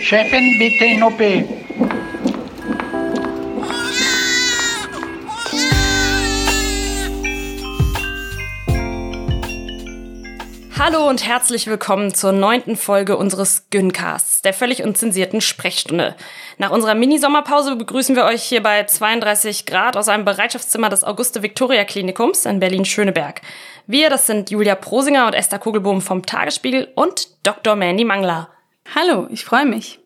Chefin, bitte in OP. Hallo und herzlich willkommen zur neunten Folge unseres Güncasts, der völlig unzensierten Sprechstunde. Nach unserer Mini-Sommerpause begrüßen wir euch hier bei 32 Grad aus einem Bereitschaftszimmer des Auguste-Victoria-Klinikums in Berlin-Schöneberg. Wir, das sind Julia Prosinger und Esther Kugelbohm vom Tagesspiegel und Dr. Mandy Mangler. Hallo, ich freue mich.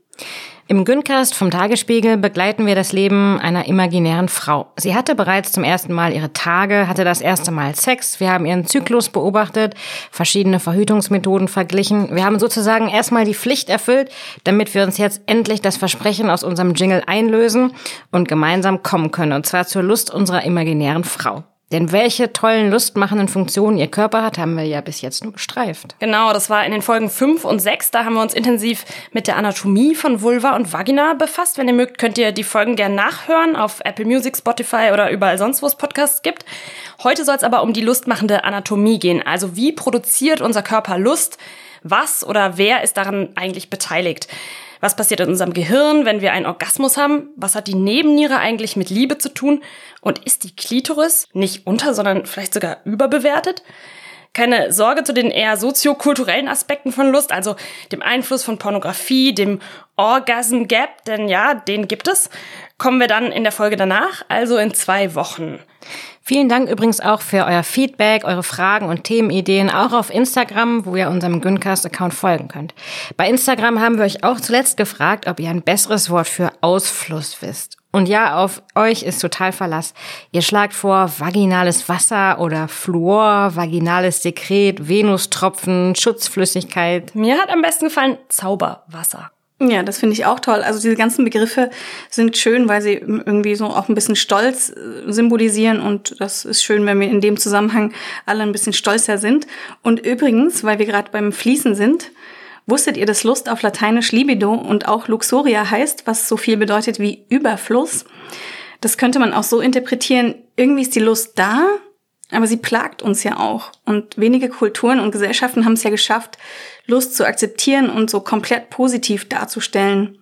Im Güncast vom Tagesspiegel begleiten wir das Leben einer imaginären Frau. Sie hatte bereits zum ersten Mal ihre Tage, hatte das erste Mal Sex, wir haben ihren Zyklus beobachtet, verschiedene Verhütungsmethoden verglichen. Wir haben sozusagen erstmal die Pflicht erfüllt, damit wir uns jetzt endlich das Versprechen aus unserem Jingle einlösen und gemeinsam kommen können, und zwar zur Lust unserer imaginären Frau. Denn welche tollen, lustmachenden Funktionen ihr Körper hat, haben wir ja bis jetzt nur gestreift. Genau, das war in den Folgen 5 und 6. Da haben wir uns intensiv mit der Anatomie von Vulva und Vagina befasst. Wenn ihr mögt, könnt ihr die Folgen gerne nachhören auf Apple Music, Spotify oder überall sonst, wo es Podcasts gibt. Heute soll es aber um die lustmachende Anatomie gehen. Also wie produziert unser Körper Lust? Was oder wer ist daran eigentlich beteiligt? Was passiert in unserem Gehirn, wenn wir einen Orgasmus haben? Was hat die Nebenniere eigentlich mit Liebe zu tun? Und ist die Klitoris nicht unter, sondern vielleicht sogar überbewertet? Keine Sorge zu den eher soziokulturellen Aspekten von Lust, also dem Einfluss von Pornografie, dem Orgasm Gap, denn ja, den gibt es. Kommen wir dann in der Folge danach, also in zwei Wochen. Vielen Dank übrigens auch für euer Feedback, eure Fragen und Themenideen, auch auf Instagram, wo ihr unserem Güncast-Account folgen könnt. Bei Instagram haben wir euch auch zuletzt gefragt, ob ihr ein besseres Wort für Ausfluss wisst. Und ja, auf euch ist total Verlass. Ihr schlagt vor vaginales Wasser oder Fluor, vaginales Sekret, Venustropfen, Schutzflüssigkeit. Mir hat am besten gefallen Zauberwasser. Ja, das finde ich auch toll. Also diese ganzen Begriffe sind schön, weil sie irgendwie so auch ein bisschen Stolz äh, symbolisieren und das ist schön, wenn wir in dem Zusammenhang alle ein bisschen stolzer sind. Und übrigens, weil wir gerade beim Fließen sind, wusstet ihr, dass Lust auf Lateinisch Libido und auch Luxuria heißt, was so viel bedeutet wie Überfluss? Das könnte man auch so interpretieren, irgendwie ist die Lust da, aber sie plagt uns ja auch. Und wenige Kulturen und Gesellschaften haben es ja geschafft, Lust zu akzeptieren und so komplett positiv darzustellen.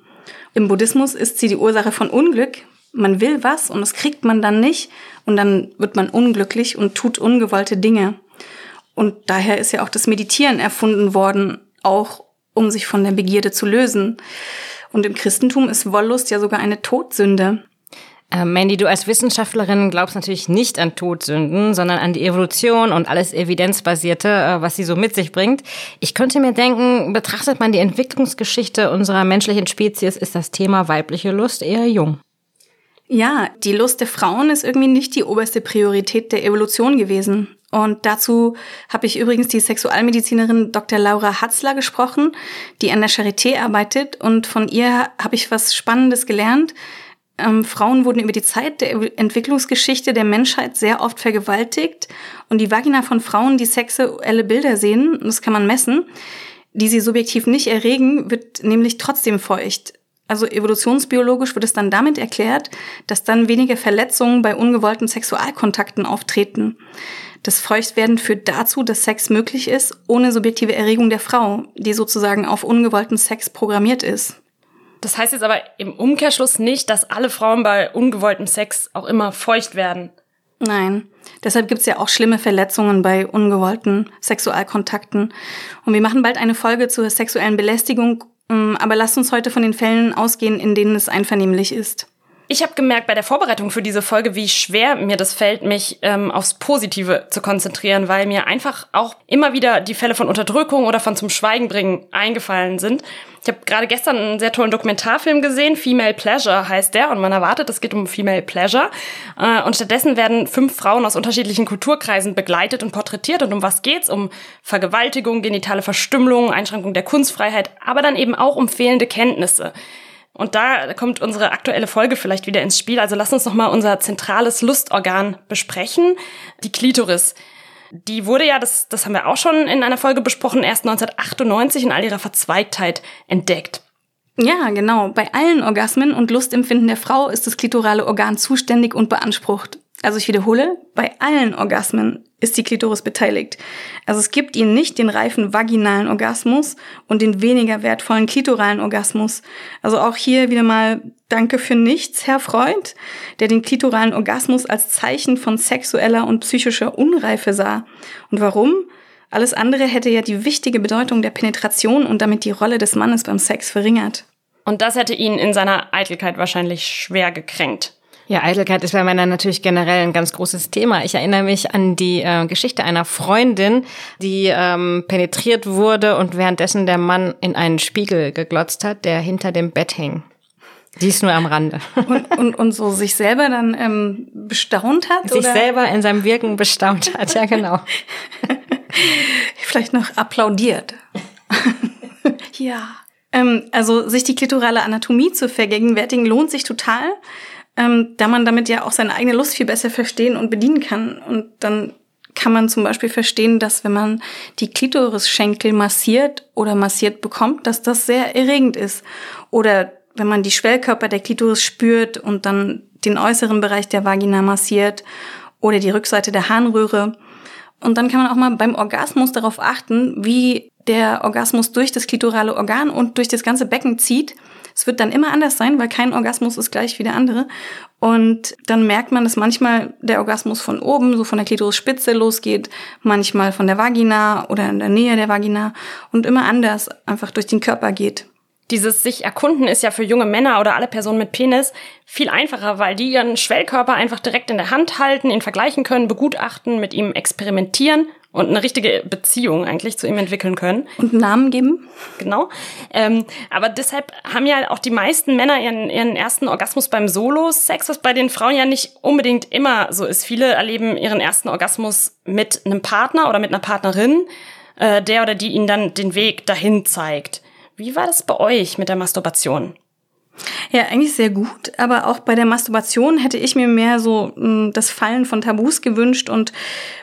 Im Buddhismus ist sie die Ursache von Unglück. Man will was und das kriegt man dann nicht und dann wird man unglücklich und tut ungewollte Dinge. Und daher ist ja auch das Meditieren erfunden worden, auch um sich von der Begierde zu lösen. Und im Christentum ist Wollust ja sogar eine Todsünde. Äh, Mandy, du als Wissenschaftlerin glaubst natürlich nicht an Todsünden, sondern an die Evolution und alles Evidenzbasierte, äh, was sie so mit sich bringt. Ich könnte mir denken, betrachtet man die Entwicklungsgeschichte unserer menschlichen Spezies, ist das Thema weibliche Lust eher jung. Ja, die Lust der Frauen ist irgendwie nicht die oberste Priorität der Evolution gewesen. Und dazu habe ich übrigens die Sexualmedizinerin Dr. Laura Hatzler gesprochen, die an der Charité arbeitet. Und von ihr habe ich was Spannendes gelernt, ähm, Frauen wurden über die Zeit der Entwicklungsgeschichte der Menschheit sehr oft vergewaltigt und die Vagina von Frauen, die sexuelle Bilder sehen, das kann man messen, die sie subjektiv nicht erregen, wird nämlich trotzdem feucht. Also evolutionsbiologisch wird es dann damit erklärt, dass dann weniger Verletzungen bei ungewollten Sexualkontakten auftreten. Das Feuchtwerden führt dazu, dass Sex möglich ist, ohne subjektive Erregung der Frau, die sozusagen auf ungewollten Sex programmiert ist. Das heißt jetzt aber im Umkehrschluss nicht, dass alle Frauen bei ungewolltem Sex auch immer feucht werden. Nein. Deshalb gibt's ja auch schlimme Verletzungen bei ungewollten Sexualkontakten. Und wir machen bald eine Folge zur sexuellen Belästigung, ähm, aber lasst uns heute von den Fällen ausgehen, in denen es einvernehmlich ist. Ich habe gemerkt bei der Vorbereitung für diese Folge, wie schwer mir das fällt, mich ähm, aufs Positive zu konzentrieren, weil mir einfach auch immer wieder die Fälle von Unterdrückung oder von zum Schweigen bringen eingefallen sind. Ich habe gerade gestern einen sehr tollen Dokumentarfilm gesehen, Female Pleasure heißt der, und man erwartet, es geht um Female Pleasure. Äh, und stattdessen werden fünf Frauen aus unterschiedlichen Kulturkreisen begleitet und porträtiert. Und um was geht's? Um Vergewaltigung, genitale Verstümmelung, Einschränkung der Kunstfreiheit, aber dann eben auch um fehlende Kenntnisse. Und da kommt unsere aktuelle Folge vielleicht wieder ins Spiel. Also lass uns noch mal unser zentrales Lustorgan besprechen, die Klitoris. Die wurde ja, das, das haben wir auch schon in einer Folge besprochen, erst 1998 in all ihrer Verzweigtheit entdeckt. Ja, genau. Bei allen Orgasmen und Lustempfinden der Frau ist das klitorale Organ zuständig und beansprucht. Also ich wiederhole, bei allen Orgasmen ist die Klitoris beteiligt. Also es gibt ihnen nicht den reifen vaginalen Orgasmus und den weniger wertvollen klitoralen Orgasmus. Also auch hier wieder mal Danke für nichts, Herr Freud, der den klitoralen Orgasmus als Zeichen von sexueller und psychischer Unreife sah. Und warum? Alles andere hätte ja die wichtige Bedeutung der Penetration und damit die Rolle des Mannes beim Sex verringert. Und das hätte ihn in seiner Eitelkeit wahrscheinlich schwer gekränkt. Ja, Eitelkeit ist bei Männern natürlich generell ein ganz großes Thema. Ich erinnere mich an die äh, Geschichte einer Freundin, die ähm, penetriert wurde und währenddessen der Mann in einen Spiegel geglotzt hat, der hinter dem Bett hing. Dies nur am Rande. Und, und, und so sich selber dann ähm, bestaunt hat? Sich oder? selber in seinem Wirken bestaunt hat, ja genau. Vielleicht noch applaudiert. ja. Ähm, also sich die klitorale Anatomie zu vergegenwärtigen, lohnt sich total ähm, da man damit ja auch seine eigene Lust viel besser verstehen und bedienen kann. Und dann kann man zum Beispiel verstehen, dass wenn man die Klitorisschenkel massiert oder massiert bekommt, dass das sehr erregend ist. Oder wenn man die Schwellkörper der Klitoris spürt und dann den äußeren Bereich der Vagina massiert oder die Rückseite der Harnröhre. Und dann kann man auch mal beim Orgasmus darauf achten, wie der Orgasmus durch das klitorale Organ und durch das ganze Becken zieht es wird dann immer anders sein, weil kein Orgasmus ist gleich wie der andere. Und dann merkt man, dass manchmal der Orgasmus von oben, so von der Klitorisspitze losgeht, manchmal von der Vagina oder in der Nähe der Vagina und immer anders einfach durch den Körper geht. Dieses sich erkunden ist ja für junge Männer oder alle Personen mit Penis viel einfacher, weil die ihren Schwellkörper einfach direkt in der Hand halten, ihn vergleichen können, begutachten, mit ihm experimentieren und eine richtige Beziehung eigentlich zu ihm entwickeln können. Und Namen geben. Genau. Ähm, aber deshalb haben ja auch die meisten Männer ihren, ihren ersten Orgasmus beim Solo-Sex, was bei den Frauen ja nicht unbedingt immer so ist. Viele erleben ihren ersten Orgasmus mit einem Partner oder mit einer Partnerin, äh, der oder die ihnen dann den Weg dahin zeigt. Wie war das bei euch mit der Masturbation? Ja, eigentlich sehr gut, aber auch bei der Masturbation hätte ich mir mehr so hm, das Fallen von Tabus gewünscht und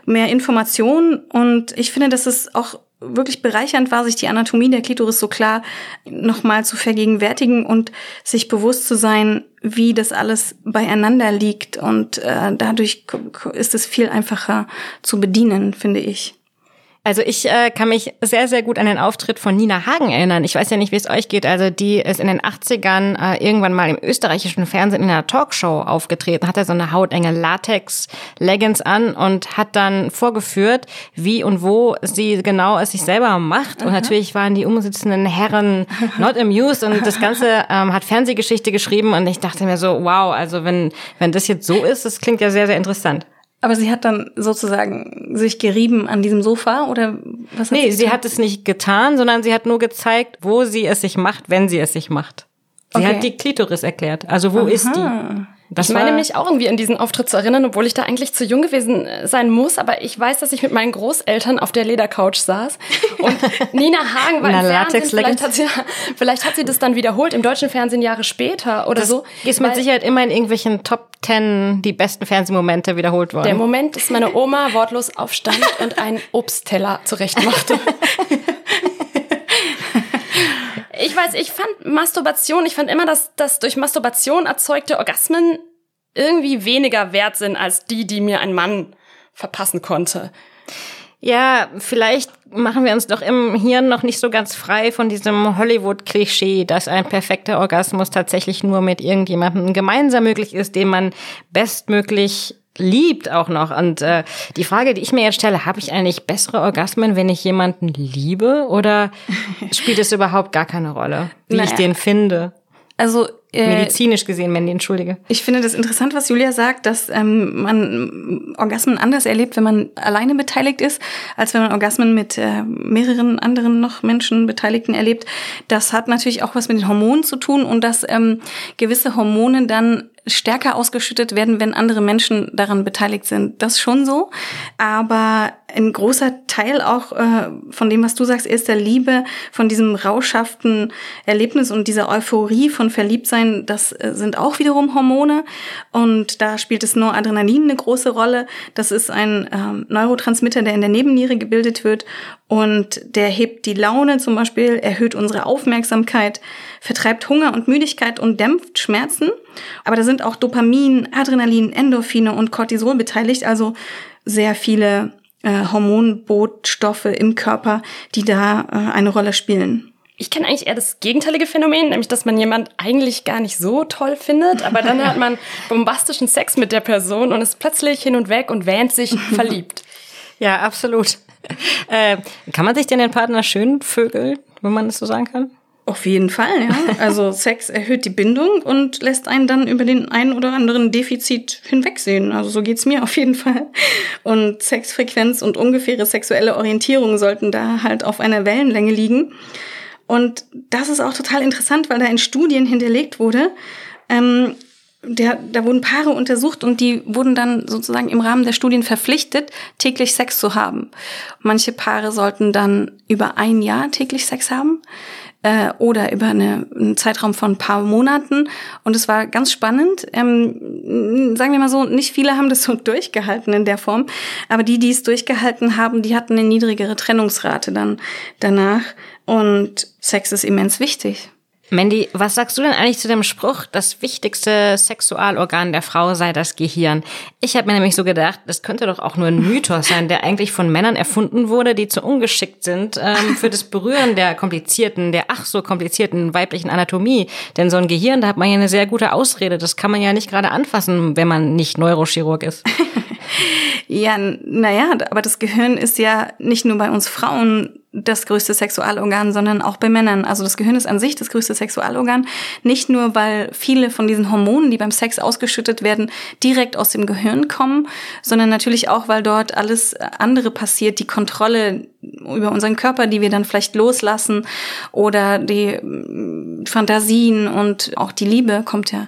mehr Informationen. Und ich finde, dass es auch wirklich bereichernd war, sich die Anatomie der Klitoris so klar nochmal zu vergegenwärtigen und sich bewusst zu sein, wie das alles beieinander liegt. Und äh, dadurch ist es viel einfacher zu bedienen, finde ich. Also ich äh, kann mich sehr, sehr gut an den Auftritt von Nina Hagen erinnern. Ich weiß ja nicht, wie es euch geht. Also die ist in den 80ern äh, irgendwann mal im österreichischen Fernsehen in einer Talkshow aufgetreten, hatte so eine hautenge Latex-Leggings an und hat dann vorgeführt, wie und wo sie genau es sich selber macht. Und natürlich waren die umsitzenden Herren not amused und das Ganze ähm, hat Fernsehgeschichte geschrieben und ich dachte mir so, wow, also wenn, wenn das jetzt so ist, das klingt ja sehr, sehr interessant. Aber sie hat dann sozusagen sich gerieben an diesem Sofa oder was? Hat nee, sie, sie hat es nicht getan, sondern sie hat nur gezeigt, wo sie es sich macht, wenn sie es sich macht. Sie okay. hat die Klitoris erklärt. Also wo Aha. ist die? Das ich meine mich auch irgendwie an diesen Auftritt zu erinnern, obwohl ich da eigentlich zu jung gewesen äh, sein muss. Aber ich weiß, dass ich mit meinen Großeltern auf der Ledercouch saß. Und Nina Hagen war im Fernsehen. Vielleicht hat, sie, vielleicht hat sie das dann wiederholt im deutschen Fernsehen Jahre später oder das so. Ist mit Sicherheit immer in irgendwelchen Top Ten die besten Fernsehmomente wiederholt worden. Der Moment, dass meine Oma wortlos aufstand und einen Obstteller zurechtmachte. ich weiß, ich fand Masturbation, ich fand immer, dass, dass durch Masturbation erzeugte Orgasmen irgendwie weniger wert sind als die, die mir ein Mann verpassen konnte. Ja, vielleicht machen wir uns doch im Hirn noch nicht so ganz frei von diesem Hollywood-Klischee, dass ein perfekter Orgasmus tatsächlich nur mit irgendjemandem gemeinsam möglich ist, den man bestmöglich liebt auch noch. Und äh, die Frage, die ich mir jetzt stelle, habe ich eigentlich bessere Orgasmen, wenn ich jemanden liebe? Oder spielt es überhaupt gar keine Rolle, wie naja. ich den finde? Also äh, medizinisch gesehen, Mandy, entschuldige. Ich finde das interessant, was Julia sagt, dass ähm, man Orgasmen anders erlebt, wenn man alleine beteiligt ist, als wenn man Orgasmen mit äh, mehreren anderen noch Menschen Beteiligten erlebt. Das hat natürlich auch was mit den Hormonen zu tun und dass ähm, gewisse Hormone dann stärker ausgeschüttet werden, wenn andere Menschen daran beteiligt sind. Das schon so. Aber ein großer Teil auch äh, von dem, was du sagst, ist der Liebe, von diesem rauschhaften Erlebnis und dieser Euphorie von Verliebtsein Bewusstsein, das äh, sind auch wiederum Hormone. Und da spielt es Noradrenalin eine große Rolle. Das ist ein ähm, Neurotransmitter, der in der Nebenniere gebildet wird. Und der hebt die Laune zum Beispiel, erhöht unsere Aufmerksamkeit, vertreibt Hunger und Müdigkeit und dämpft Schmerzen. Aber da sind auch Dopamin, Adrenalin, Endorphine und Cortisol beteiligt. Also sehr viele äh, Hormonbootstoffe im Körper, die da äh, eine Rolle spielen. Ich kenne eigentlich eher das gegenteilige Phänomen, nämlich dass man jemand eigentlich gar nicht so toll findet, aber dann hat man bombastischen Sex mit der Person und ist plötzlich hin und weg und wähnt sich verliebt. Ja, absolut. Äh, kann man sich denn den Partner schön vögeln, wenn man das so sagen kann? Auf jeden Fall, ja. Also Sex erhöht die Bindung und lässt einen dann über den einen oder anderen Defizit hinwegsehen. Also so geht's mir auf jeden Fall. Und Sexfrequenz und ungefähre sexuelle Orientierung sollten da halt auf einer Wellenlänge liegen. Und das ist auch total interessant, weil da in Studien hinterlegt wurde, ähm, der, da wurden Paare untersucht und die wurden dann sozusagen im Rahmen der Studien verpflichtet, täglich Sex zu haben. Manche Paare sollten dann über ein Jahr täglich Sex haben äh, oder über eine, einen Zeitraum von ein paar Monaten. Und es war ganz spannend. Ähm, sagen wir mal so, nicht viele haben das so durchgehalten in der Form, aber die, die es durchgehalten haben, die hatten eine niedrigere Trennungsrate dann danach. Und Sex ist immens wichtig. Mandy, was sagst du denn eigentlich zu dem Spruch, das wichtigste Sexualorgan der Frau sei das Gehirn? Ich habe mir nämlich so gedacht, das könnte doch auch nur ein Mythos sein, der eigentlich von Männern erfunden wurde, die zu ungeschickt sind ähm, für das Berühren der komplizierten, der ach so komplizierten weiblichen Anatomie. Denn so ein Gehirn, da hat man ja eine sehr gute Ausrede. Das kann man ja nicht gerade anfassen, wenn man nicht Neurochirurg ist. ja, naja, aber das Gehirn ist ja nicht nur bei uns Frauen das größte Sexualorgan, sondern auch bei Männern. Also das Gehirn ist an sich das größte Sexualorgan. Nicht nur, weil viele von diesen Hormonen, die beim Sex ausgeschüttet werden, direkt aus dem Gehirn kommen, sondern natürlich auch, weil dort alles andere passiert, die Kontrolle über unseren Körper, die wir dann vielleicht loslassen oder die mm, Fantasien und auch die Liebe kommt ja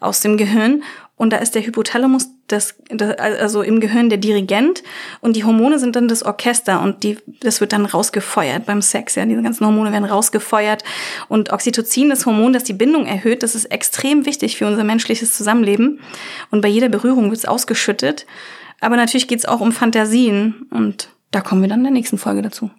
aus dem Gehirn. Und da ist der Hypothalamus das, das, also im Gehirn der Dirigent und die Hormone sind dann das Orchester und die, das wird dann rausgefeuert beim Sex. Ja, diese ganzen Hormone werden rausgefeuert und Oxytocin, das Hormon, das die Bindung erhöht, das ist extrem wichtig für unser menschliches Zusammenleben. Und bei jeder Berührung wird es ausgeschüttet. Aber natürlich geht es auch um Fantasien und da kommen wir dann in der nächsten Folge dazu.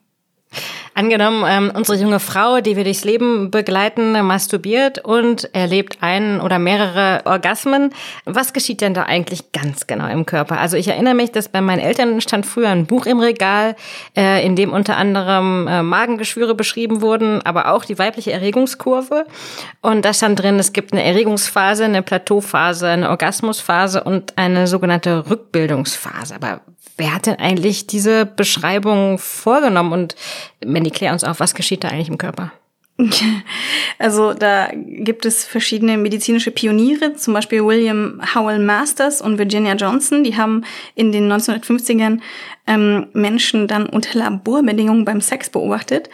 Angenommen, ähm, unsere junge Frau, die wir durchs Leben begleiten, masturbiert und erlebt einen oder mehrere Orgasmen. Was geschieht denn da eigentlich ganz genau im Körper? Also ich erinnere mich, dass bei meinen Eltern stand früher ein Buch im Regal, äh, in dem unter anderem äh, Magengeschwüre beschrieben wurden, aber auch die weibliche Erregungskurve. Und da stand drin, es gibt eine Erregungsphase, eine Plateauphase, eine Orgasmusphase und eine sogenannte Rückbildungsphase. Aber wer hat denn eigentlich diese Beschreibung vorgenommen? Und Mandy, klär uns auf, was geschieht da eigentlich im Körper? Also da gibt es verschiedene medizinische Pioniere, zum Beispiel William Howell Masters und Virginia Johnson. Die haben in den 1950ern ähm, Menschen dann unter Laborbedingungen beim Sex beobachtet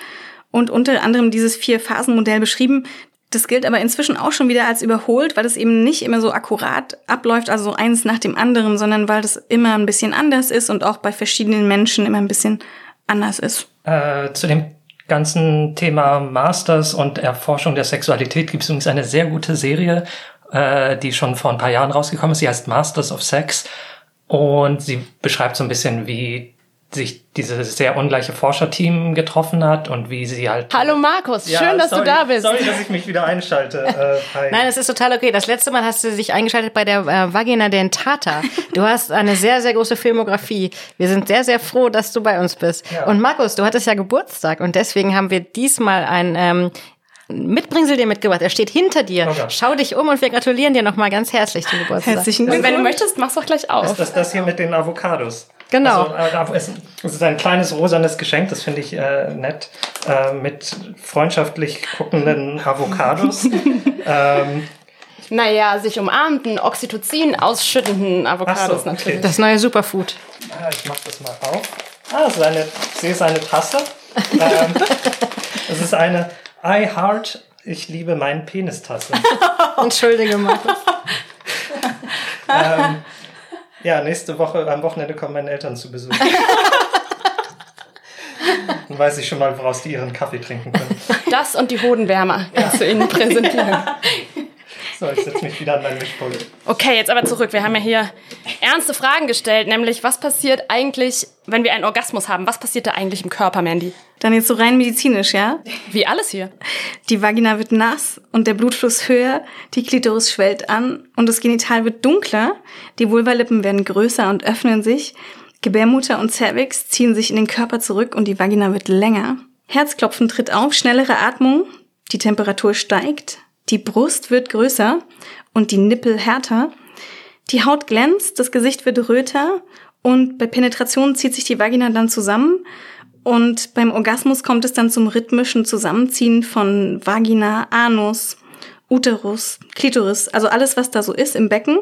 und unter anderem dieses Vier-Phasen-Modell beschrieben. Das gilt aber inzwischen auch schon wieder als überholt, weil es eben nicht immer so akkurat abläuft, also eins nach dem anderen, sondern weil das immer ein bisschen anders ist und auch bei verschiedenen Menschen immer ein bisschen anders ist. Äh, zu dem ganzen Thema Masters und Erforschung der Sexualität gibt es übrigens eine sehr gute Serie, äh, die schon vor ein paar Jahren rausgekommen ist. Sie heißt Masters of Sex und sie beschreibt so ein bisschen, wie sich dieses sehr ungleiche Forscherteam getroffen hat und wie sie halt. Hallo Markus, ja, schön, dass sorry, du da bist. Sorry, dass ich mich wieder einschalte. Äh, Nein, es ist total okay. Das letzte Mal hast du dich eingeschaltet bei der äh, Vagina Dentata. Du hast eine sehr, sehr große Filmografie. Wir sind sehr, sehr froh, dass du bei uns bist. Ja. Und Markus, du hattest ja Geburtstag und deswegen haben wir diesmal ein ähm, Mitbringsel dir mitgebracht. Er steht hinter dir. Okay. Schau dich um und wir gratulieren dir nochmal ganz herzlich zum Geburtstag. Herzlichen Glückwunsch. Wenn du möchtest, mach's doch gleich auf. Ist das das hier mit den Avocados? Genau. Also, äh, es ist ein kleines rosanes Geschenk, das finde ich äh, nett, äh, mit freundschaftlich guckenden Avocados. ähm, naja, sich umarmten, Oxytocin ausschüttenden Avocados so, natürlich. Das neue Superfood. Ah, ich mach das mal auf. Ah, das ist eine, ich sehe es eine Tasse. ähm, das ist eine I Heart, ich liebe meinen Penis-Tasse. Entschuldige, Markus. ähm, ja, nächste Woche, am Wochenende kommen meine Eltern zu Besuch. Dann weiß ich schon mal, woraus die ihren Kaffee trinken können. Das und die Hodenwärmer kannst ja. du ihnen präsentieren. So, ich setze mich wieder an meinen Mischpult. Okay, jetzt aber zurück. Wir haben ja hier ernste Fragen gestellt, nämlich was passiert eigentlich, wenn wir einen Orgasmus haben? Was passiert da eigentlich im Körper, Mandy? Dann jetzt so rein medizinisch, ja? Wie alles hier. Die Vagina wird nass und der Blutfluss höher, die Klitoris schwellt an und das Genital wird dunkler, die Vulvalippen werden größer und öffnen sich, Gebärmutter und Cervix ziehen sich in den Körper zurück und die Vagina wird länger. Herzklopfen tritt auf, schnellere Atmung, die Temperatur steigt, die Brust wird größer und die Nippel härter. Die Haut glänzt, das Gesicht wird röter und bei Penetration zieht sich die Vagina dann zusammen und beim Orgasmus kommt es dann zum rhythmischen Zusammenziehen von Vagina, Anus, Uterus, Klitoris, also alles, was da so ist im Becken.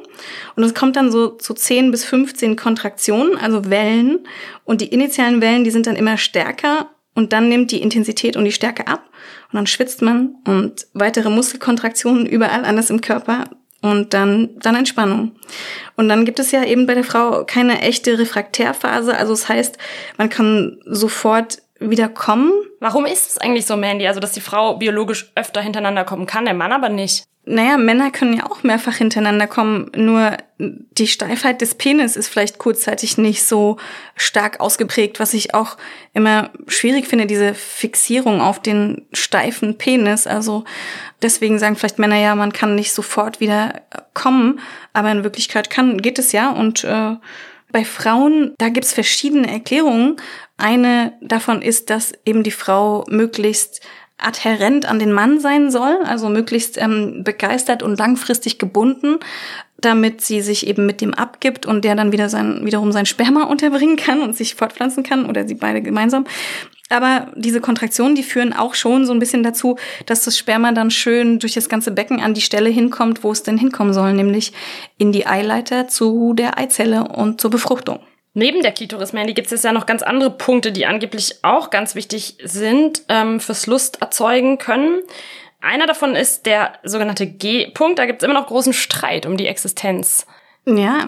Und es kommt dann so zu 10 bis 15 Kontraktionen, also Wellen. Und die initialen Wellen, die sind dann immer stärker und dann nimmt die Intensität und die Stärke ab und dann schwitzt man und weitere Muskelkontraktionen überall anders im Körper und dann, dann Entspannung. Und dann gibt es ja eben bei der Frau keine echte Refraktärphase. Also das heißt, man kann sofort wieder kommen. Warum ist es eigentlich so, Mandy? Also, dass die Frau biologisch öfter hintereinander kommen kann, der Mann aber nicht. Naja, Männer können ja auch mehrfach hintereinander kommen, nur die Steifheit des Penis ist vielleicht kurzzeitig nicht so stark ausgeprägt, was ich auch immer schwierig finde, diese Fixierung auf den steifen Penis. Also deswegen sagen vielleicht Männer ja, man kann nicht sofort wieder kommen, aber in Wirklichkeit kann, geht es ja. Und äh, bei Frauen, da gibt's verschiedene Erklärungen. Eine davon ist, dass eben die Frau möglichst adhärent an den Mann sein soll, also möglichst ähm, begeistert und langfristig gebunden, damit sie sich eben mit dem abgibt und der dann wieder sein, wiederum sein Sperma unterbringen kann und sich fortpflanzen kann oder sie beide gemeinsam. Aber diese Kontraktionen, die führen auch schon so ein bisschen dazu, dass das Sperma dann schön durch das ganze Becken an die Stelle hinkommt, wo es denn hinkommen soll, nämlich in die Eileiter zu der Eizelle und zur Befruchtung. Neben der Klitoris, Mandy, gibt es ja noch ganz andere Punkte, die angeblich auch ganz wichtig sind, ähm, fürs Lust erzeugen können. Einer davon ist der sogenannte G-Punkt. Da gibt es immer noch großen Streit um die Existenz. Ja,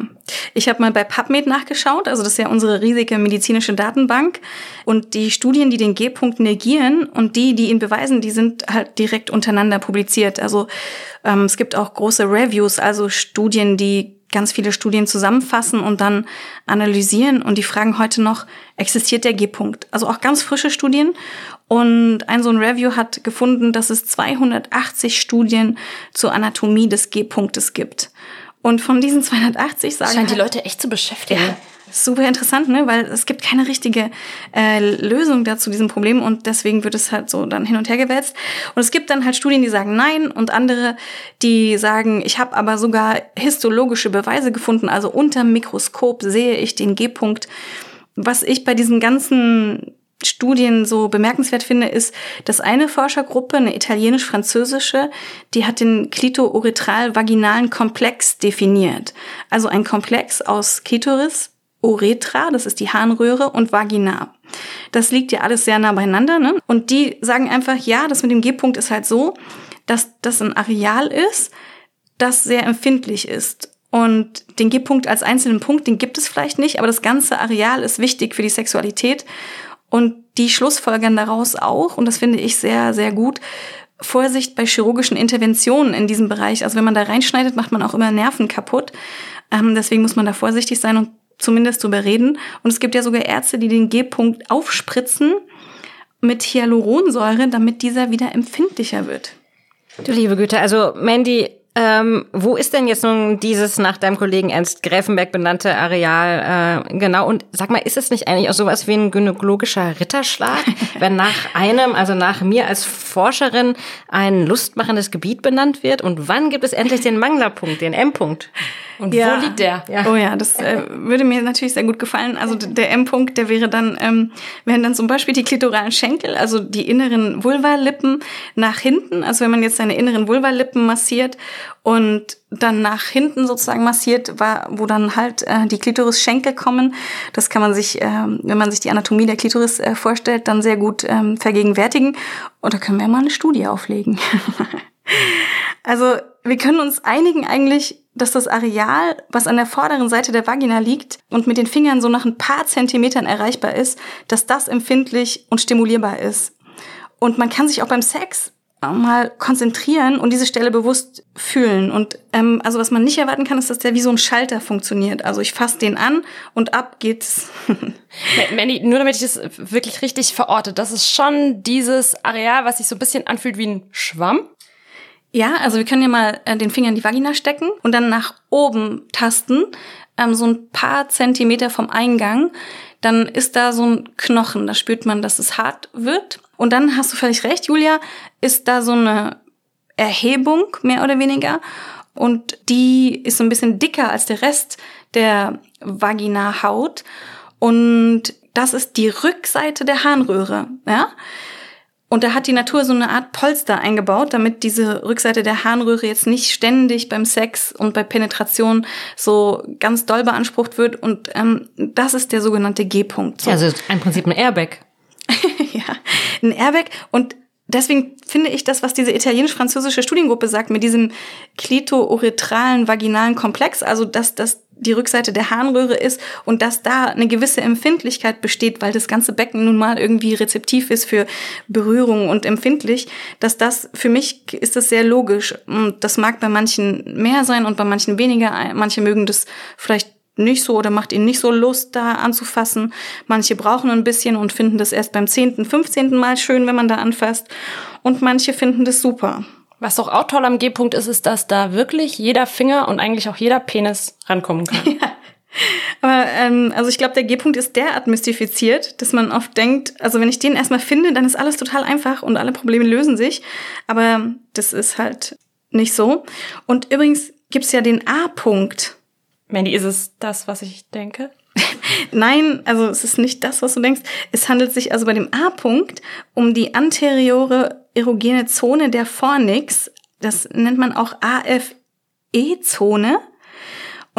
ich habe mal bei PubMed nachgeschaut, also das ist ja unsere riesige medizinische Datenbank. Und die Studien, die den G-Punkt negieren und die, die ihn beweisen, die sind halt direkt untereinander publiziert. Also ähm, es gibt auch große Reviews, also Studien, die ganz viele Studien zusammenfassen und dann analysieren. Und die fragen heute noch, existiert der G-Punkt? Also auch ganz frische Studien. Und ein so ein Review hat gefunden, dass es 280 Studien zur Anatomie des G-Punktes gibt. Und von diesen 280 sagen. Scheint die halt Leute echt zu beschäftigen. Ja, super interessant, ne? Weil es gibt keine richtige äh, Lösung dazu diesem Problem und deswegen wird es halt so dann hin und her gewälzt. Und es gibt dann halt Studien, die sagen nein und andere, die sagen, ich habe aber sogar histologische Beweise gefunden, also unter Mikroskop sehe ich den G-Punkt. Was ich bei diesen ganzen Studien so bemerkenswert finde, ist, dass eine Forschergruppe, eine italienisch-französische, die hat den klitourethral-vaginalen Komplex definiert. Also ein Komplex aus Klitoris, Uretra, das ist die Harnröhre, und Vagina. Das liegt ja alles sehr nah beieinander. Ne? Und die sagen einfach, ja, das mit dem G-Punkt ist halt so, dass das ein Areal ist, das sehr empfindlich ist. Und den G-Punkt als einzelnen Punkt, den gibt es vielleicht nicht, aber das ganze Areal ist wichtig für die Sexualität. Und die schlussfolgern daraus auch, und das finde ich sehr, sehr gut, Vorsicht bei chirurgischen Interventionen in diesem Bereich. Also wenn man da reinschneidet, macht man auch immer Nerven kaputt. Ähm, deswegen muss man da vorsichtig sein und zumindest drüber reden. Und es gibt ja sogar Ärzte, die den G-Punkt aufspritzen mit Hyaluronsäure, damit dieser wieder empfindlicher wird. Du liebe Güte, also Mandy, ähm, wo ist denn jetzt nun dieses nach deinem Kollegen Ernst Gräfenberg benannte Areal äh, genau? Und sag mal, ist es nicht eigentlich auch sowas wie ein gynäkologischer Ritterschlag, wenn nach einem, also nach mir als Forscherin, ein lustmachendes Gebiet benannt wird? Und wann gibt es endlich den Manglerpunkt, den M-Punkt? Und ja. wo liegt der? Ja. Oh ja, das äh, würde mir natürlich sehr gut gefallen. Also der M-Punkt, der wäre dann, ähm, wären dann zum Beispiel die klitoralen Schenkel, also die inneren Vulvalippen nach hinten. Also wenn man jetzt seine inneren Vulvalippen massiert und dann nach hinten sozusagen massiert, war, wo dann halt äh, die Klitoris-Schenkel kommen. Das kann man sich, äh, wenn man sich die Anatomie der Klitoris äh, vorstellt, dann sehr gut ähm, vergegenwärtigen. Und da können wir mal eine Studie auflegen. also wir können uns einigen eigentlich, dass das Areal, was an der vorderen Seite der Vagina liegt und mit den Fingern so nach ein paar Zentimetern erreichbar ist, dass das empfindlich und stimulierbar ist. Und man kann sich auch beim Sex mal konzentrieren und diese Stelle bewusst fühlen. Und ähm, also was man nicht erwarten kann, ist, dass der wie so ein Schalter funktioniert. Also ich fasse den an und ab geht's. Mandy, nur damit ich das wirklich richtig verorte, das ist schon dieses Areal, was sich so ein bisschen anfühlt wie ein Schwamm. Ja, also wir können ja mal äh, den Finger in die Vagina stecken und dann nach oben tasten, ähm, so ein paar Zentimeter vom Eingang. Dann ist da so ein Knochen, da spürt man, dass es hart wird. Und dann hast du völlig recht, Julia, ist da so eine Erhebung, mehr oder weniger. Und die ist so ein bisschen dicker als der Rest der Vagina-Haut. Und das ist die Rückseite der Harnröhre, ja. Und da hat die Natur so eine Art Polster eingebaut, damit diese Rückseite der Harnröhre jetzt nicht ständig beim Sex und bei Penetration so ganz doll beansprucht wird. Und ähm, das ist der sogenannte G-Punkt. So. Also im Prinzip ein Airbag. ja, ein Airbag. Und deswegen finde ich das, was diese italienisch-französische Studiengruppe sagt, mit diesem klitouretralen vaginalen Komplex, also dass das die Rückseite der Harnröhre ist und dass da eine gewisse Empfindlichkeit besteht, weil das ganze Becken nun mal irgendwie rezeptiv ist für Berührung und empfindlich, dass das für mich ist das sehr logisch. Und das mag bei manchen mehr sein und bei manchen weniger. Manche mögen das vielleicht nicht so oder macht ihnen nicht so Lust, da anzufassen. Manche brauchen ein bisschen und finden das erst beim zehnten, fünfzehnten Mal schön, wenn man da anfasst. Und manche finden das super. Was doch auch toll am G-Punkt ist, ist, dass da wirklich jeder Finger und eigentlich auch jeder Penis rankommen kann. Ja. Aber ähm, also ich glaube, der G-Punkt ist derart mystifiziert, dass man oft denkt, also wenn ich den erstmal finde, dann ist alles total einfach und alle Probleme lösen sich. Aber das ist halt nicht so. Und übrigens gibt's ja den A-Punkt. Mandy, ist es das, was ich denke? Nein, also es ist nicht das, was du denkst. Es handelt sich also bei dem A-Punkt um die anteriore erogene Zone der Fornix. Das nennt man auch AFE-Zone.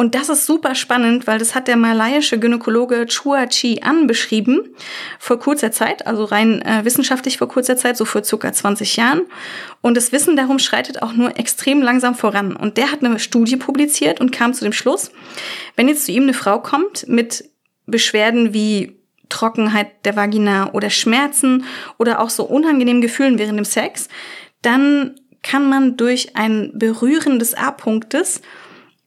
Und das ist super spannend, weil das hat der malaiische Gynäkologe Chua Chi An beschrieben vor kurzer Zeit, also rein äh, wissenschaftlich vor kurzer Zeit, so vor circa 20 Jahren. Und das Wissen darum schreitet auch nur extrem langsam voran. Und der hat eine Studie publiziert und kam zu dem Schluss, wenn jetzt zu ihm eine Frau kommt mit Beschwerden wie Trockenheit der Vagina oder Schmerzen oder auch so unangenehmen Gefühlen während dem Sex, dann kann man durch ein Berühren des A-Punktes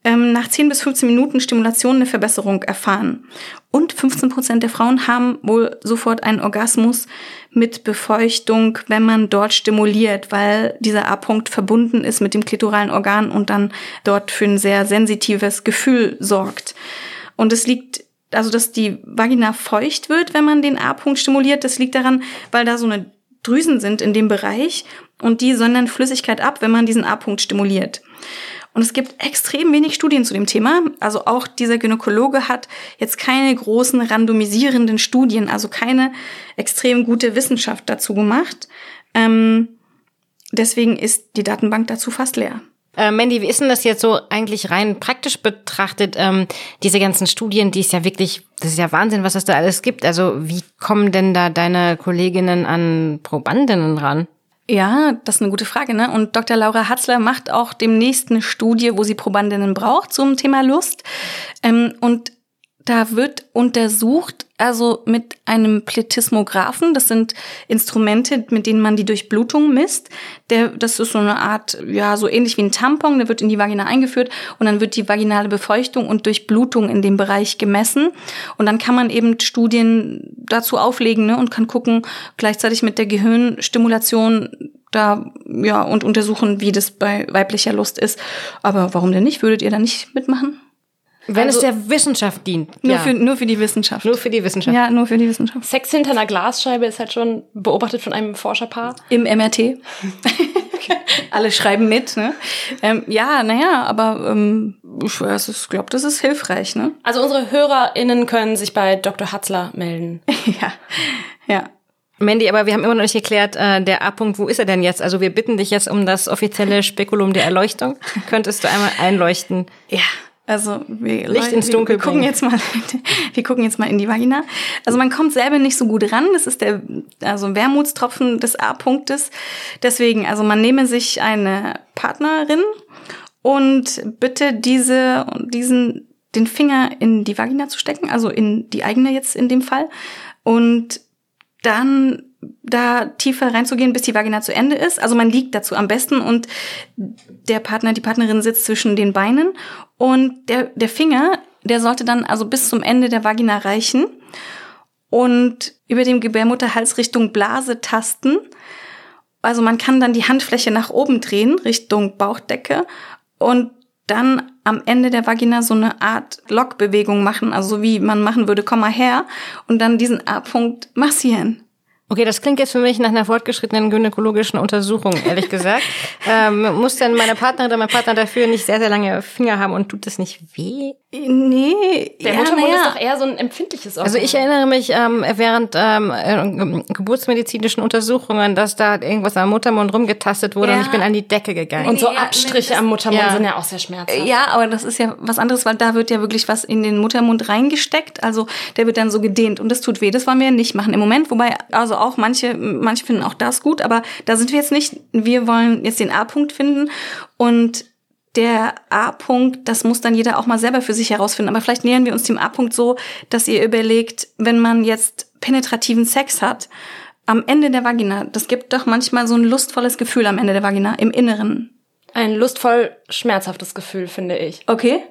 ähm, nach 10 bis 15 Minuten Stimulation eine Verbesserung erfahren. Und 15 Prozent der Frauen haben wohl sofort einen Orgasmus mit Befeuchtung, wenn man dort stimuliert, weil dieser A-Punkt verbunden ist mit dem klitoralen Organ und dann dort für ein sehr sensitives Gefühl sorgt. Und es liegt also dass die Vagina feucht wird, wenn man den A-Punkt stimuliert, das liegt daran, weil da so eine Drüsen sind in dem Bereich und die sondern Flüssigkeit ab, wenn man diesen A-Punkt stimuliert. Und es gibt extrem wenig Studien zu dem Thema. Also auch dieser Gynäkologe hat jetzt keine großen randomisierenden Studien, also keine extrem gute Wissenschaft dazu gemacht. Ähm, deswegen ist die Datenbank dazu fast leer. Äh, Mandy, wie ist denn das jetzt so eigentlich rein praktisch betrachtet? Ähm, diese ganzen Studien, die ist ja wirklich, das ist ja Wahnsinn, was es da alles gibt. Also wie kommen denn da deine Kolleginnen an Probandinnen ran? Ja, das ist eine gute Frage, ne? Und Dr. Laura Hatzler macht auch demnächst eine Studie, wo sie Probandinnen braucht zum Thema Lust. Ähm, und da wird untersucht, also mit einem Pletismographen, das sind Instrumente, mit denen man die Durchblutung misst. Der, das ist so eine Art, ja, so ähnlich wie ein Tampon, der wird in die Vagina eingeführt und dann wird die vaginale Befeuchtung und Durchblutung in dem Bereich gemessen. Und dann kann man eben Studien dazu auflegen ne, und kann gucken, gleichzeitig mit der Gehirnstimulation da, ja, und untersuchen, wie das bei weiblicher Lust ist. Aber warum denn nicht? Würdet ihr da nicht mitmachen? Wenn also, es der Wissenschaft dient. Nur, ja. für, nur für die Wissenschaft. Nur für die Wissenschaft. Ja, nur für die Wissenschaft. Sex hinter einer Glasscheibe ist halt schon beobachtet von einem Forscherpaar. Im MRT. Alle schreiben mit, ne? Ähm, ja, naja, aber ähm, ich glaube, das ist hilfreich, ne? Also unsere HörerInnen können sich bei Dr. Hatzler melden. ja, ja. Mandy, aber wir haben immer noch nicht geklärt, äh, der A-Punkt, wo ist er denn jetzt? Also wir bitten dich jetzt um das offizielle Spekulum der Erleuchtung. Könntest du einmal einleuchten? Ja, also wir, Licht ins Dunkel. Wir, wir gucken jetzt mal, wir gucken jetzt mal in die Vagina. Also man kommt selber nicht so gut ran. Das ist der also Wermutstropfen des A-Punktes. Deswegen, also man nehme sich eine Partnerin und bitte diese diesen den Finger in die Vagina zu stecken, also in die eigene jetzt in dem Fall und dann da tiefer reinzugehen, bis die Vagina zu Ende ist. Also man liegt dazu am besten und der Partner, die Partnerin sitzt zwischen den Beinen und der, der Finger, der sollte dann also bis zum Ende der Vagina reichen und über dem Gebärmutterhals Richtung Blase tasten. Also man kann dann die Handfläche nach oben drehen, Richtung Bauchdecke und dann am Ende der Vagina so eine Art Lockbewegung machen, also so wie man machen würde, komm mal her, und dann diesen A-Punkt massieren. Okay, das klingt jetzt für mich nach einer fortgeschrittenen gynäkologischen Untersuchung, ehrlich gesagt. ähm, muss denn meine Partnerin oder mein Partner dafür nicht sehr, sehr lange Finger haben und tut das nicht weh? Nee. Der ja, Muttermund ja. ist doch eher so ein empfindliches Organ. Also ich erinnere mich ähm, während ähm, äh, geburtsmedizinischen Untersuchungen, dass da irgendwas am Muttermund rumgetastet wurde ja. und ich bin an die Decke gegangen. Und so Abstriche am Muttermund sind ja auch sehr schmerzhaft. Ja, aber das ist ja was anderes, weil da wird ja wirklich was in den Muttermund reingesteckt. Also der wird dann so gedehnt und das tut weh. Das wollen wir ja nicht machen im Moment. Wobei, also auch manche, manche finden auch das gut, aber da sind wir jetzt nicht. Wir wollen jetzt den A-Punkt finden und der A-Punkt, das muss dann jeder auch mal selber für sich herausfinden. Aber vielleicht nähern wir uns dem A-Punkt so, dass ihr überlegt, wenn man jetzt penetrativen Sex hat, am Ende der Vagina, das gibt doch manchmal so ein lustvolles Gefühl am Ende der Vagina, im Inneren. Ein lustvoll schmerzhaftes Gefühl, finde ich. Okay.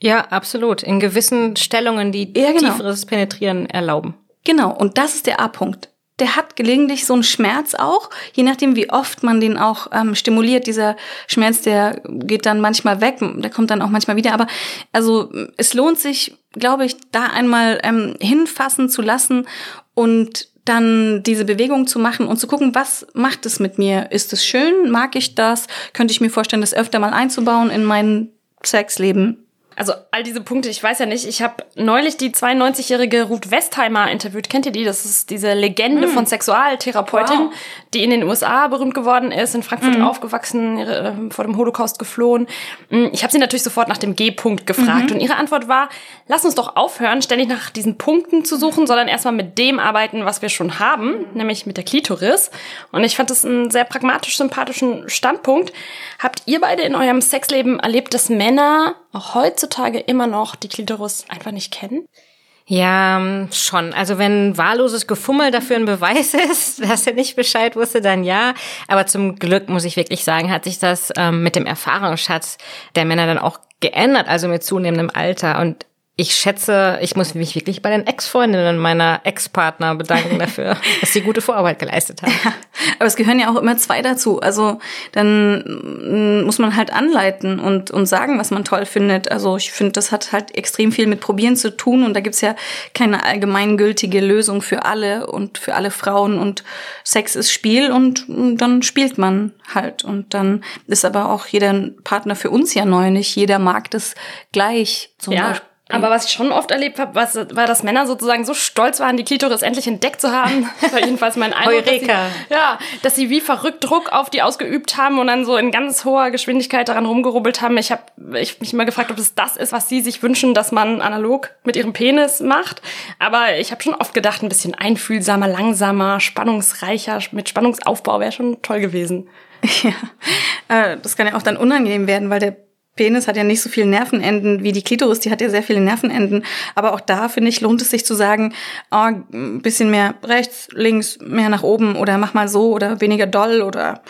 Ja, absolut. In gewissen Stellungen, die ja, genau. tieferes Penetrieren erlauben. Genau, und das ist der A-Punkt der hat gelegentlich so einen Schmerz auch, je nachdem, wie oft man den auch ähm, stimuliert. Dieser Schmerz, der geht dann manchmal weg, der kommt dann auch manchmal wieder. Aber also es lohnt sich, glaube ich, da einmal ähm, hinfassen zu lassen und dann diese Bewegung zu machen und zu gucken, was macht es mit mir? Ist es schön? Mag ich das? Könnte ich mir vorstellen, das öfter mal einzubauen in mein Sexleben? Also all diese Punkte, ich weiß ja nicht, ich habe neulich die 92-jährige Ruth Westheimer interviewt. Kennt ihr die? Das ist diese Legende mm. von Sexualtherapeutin, wow. die in den USA berühmt geworden ist, in Frankfurt mm. aufgewachsen, äh, vor dem Holocaust geflohen. Mm, ich habe sie natürlich sofort nach dem G-Punkt gefragt mhm. und ihre Antwort war, lass uns doch aufhören, ständig nach diesen Punkten zu suchen, sondern erstmal mit dem arbeiten, was wir schon haben, nämlich mit der Klitoris. Und ich fand das einen sehr pragmatisch sympathischen Standpunkt. Habt ihr beide in eurem Sexleben erlebt, dass Männer auch heutzutage immer noch die Klitoris einfach nicht kennen? Ja, schon. Also wenn wahlloses Gefummel dafür ein Beweis ist, dass er nicht Bescheid wusste, dann ja. Aber zum Glück muss ich wirklich sagen, hat sich das ähm, mit dem Erfahrungsschatz der Männer dann auch geändert, also mit zunehmendem Alter. Und ich schätze, ich muss mich wirklich bei den Ex-Freundinnen meiner Ex-Partner bedanken dafür, dass sie gute Vorarbeit geleistet haben. Ja, aber es gehören ja auch immer zwei dazu. Also dann mm, muss man halt anleiten und, und sagen, was man toll findet. Also ich finde, das hat halt extrem viel mit Probieren zu tun und da gibt's ja keine allgemeingültige Lösung für alle und für alle Frauen und Sex ist Spiel und dann spielt man halt. Und dann ist aber auch jeder Partner für uns ja neu. Nicht jeder mag das gleich zum ja. Beispiel. Aber was ich schon oft erlebt habe, was, war, dass Männer sozusagen so stolz waren, die Klitoris endlich entdeckt zu haben. Das war jedenfalls mein Eindruck. Dass sie, ja, dass sie wie verrückt Druck auf die ausgeübt haben und dann so in ganz hoher Geschwindigkeit daran rumgerubbelt haben. Ich habe ich mich immer gefragt, ob das das ist, was sie sich wünschen, dass man analog mit ihrem Penis macht. Aber ich habe schon oft gedacht, ein bisschen einfühlsamer, langsamer, spannungsreicher, mit Spannungsaufbau wäre schon toll gewesen. Ja, äh, das kann ja auch dann unangenehm werden, weil der Penis hat ja nicht so viele Nervenenden wie die Klitoris, die hat ja sehr viele Nervenenden. Aber auch da, finde ich, lohnt es sich zu sagen, oh, ein bisschen mehr rechts, links, mehr nach oben oder mach mal so oder weniger doll oder.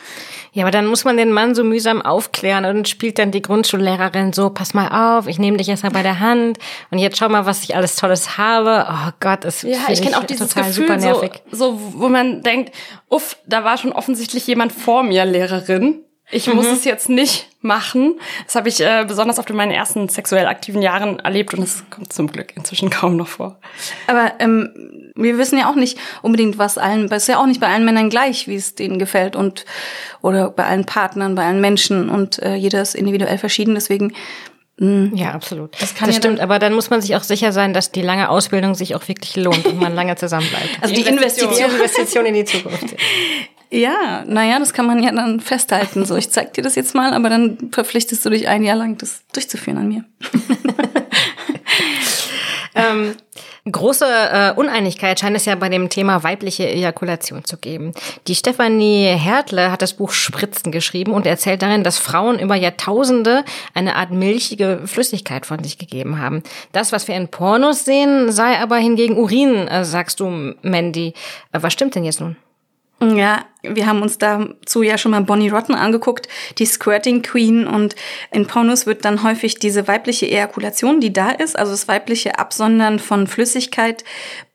Ja, aber dann muss man den Mann so mühsam aufklären und spielt dann die Grundschullehrerin so, pass mal auf, ich nehme dich erstmal bei der Hand und jetzt schau mal, was ich alles Tolles habe. Oh Gott, das ja, ich kenne auch dieses total Gefühl, super nervig. So, so, wo man denkt, uff, da war schon offensichtlich jemand vor mir Lehrerin ich mhm. muss es jetzt nicht machen. Das habe ich äh, besonders auf meinen ersten sexuell aktiven Jahren erlebt und es kommt zum Glück inzwischen kaum noch vor. Aber ähm, wir wissen ja auch nicht unbedingt, was allen, es ist ja auch nicht bei allen Männern gleich, wie es denen gefällt und oder bei allen Partnern, bei allen Menschen und äh, jeder ist individuell verschieden. Deswegen hm. ja, absolut. Das, das ja stimmt, aber dann muss man sich auch sicher sein, dass die lange Ausbildung sich auch wirklich lohnt und man lange zusammen bleibt. Also die, die Investition. Investition in die Zukunft. Ja, naja, das kann man ja dann festhalten. So, ich zeig dir das jetzt mal, aber dann verpflichtest du dich ein Jahr lang, das durchzuführen an mir. ähm, große äh, Uneinigkeit scheint es ja bei dem Thema weibliche Ejakulation zu geben. Die Stefanie Hertle hat das Buch Spritzen geschrieben und erzählt darin, dass Frauen über Jahrtausende eine Art milchige Flüssigkeit von sich gegeben haben. Das, was wir in Pornos sehen, sei aber hingegen Urin, äh, sagst du, Mandy. Äh, was stimmt denn jetzt nun? Ja, wir haben uns dazu ja schon mal Bonnie Rotten angeguckt, die Squirting Queen. Und in Pornos wird dann häufig diese weibliche Ejakulation, die da ist, also das weibliche Absondern von Flüssigkeit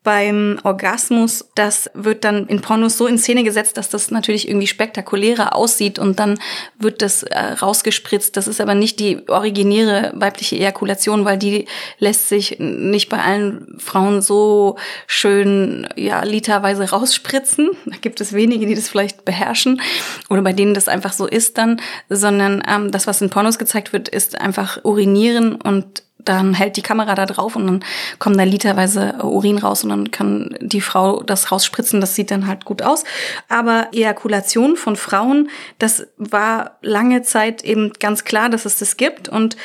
beim Orgasmus, das wird dann in Pornos so in Szene gesetzt, dass das natürlich irgendwie spektakulärer aussieht und dann wird das äh, rausgespritzt. Das ist aber nicht die originäre weibliche Ejakulation, weil die lässt sich nicht bei allen Frauen so schön ja literweise rausspritzen. Da gibt es wenige, die das vielleicht beherrschen oder bei denen das einfach so ist dann, sondern ähm, das, was in Pornos gezeigt wird, ist einfach urinieren und dann hält die Kamera da drauf und dann kommen da literweise Urin raus und dann kann die Frau das rausspritzen. Das sieht dann halt gut aus. Aber Ejakulation von Frauen, das war lange Zeit eben ganz klar, dass es das gibt und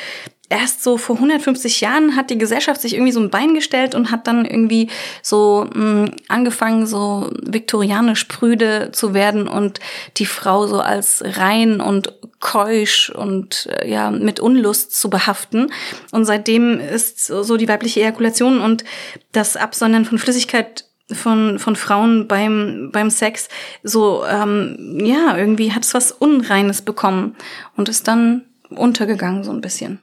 erst so vor 150 Jahren hat die Gesellschaft sich irgendwie so ein Bein gestellt und hat dann irgendwie so mh, hm, angefangen, so viktorianisch prüde zu werden und die Frau so als rein und keusch und äh, ja mit Unlust zu behaften. Und seitdem ist so die weibliche Ejakulation und das Absondern von Flüssigkeit von, von Frauen beim, beim Sex so, ähm, ja, irgendwie hat es was Unreines bekommen und ist dann untergegangen so ein bisschen.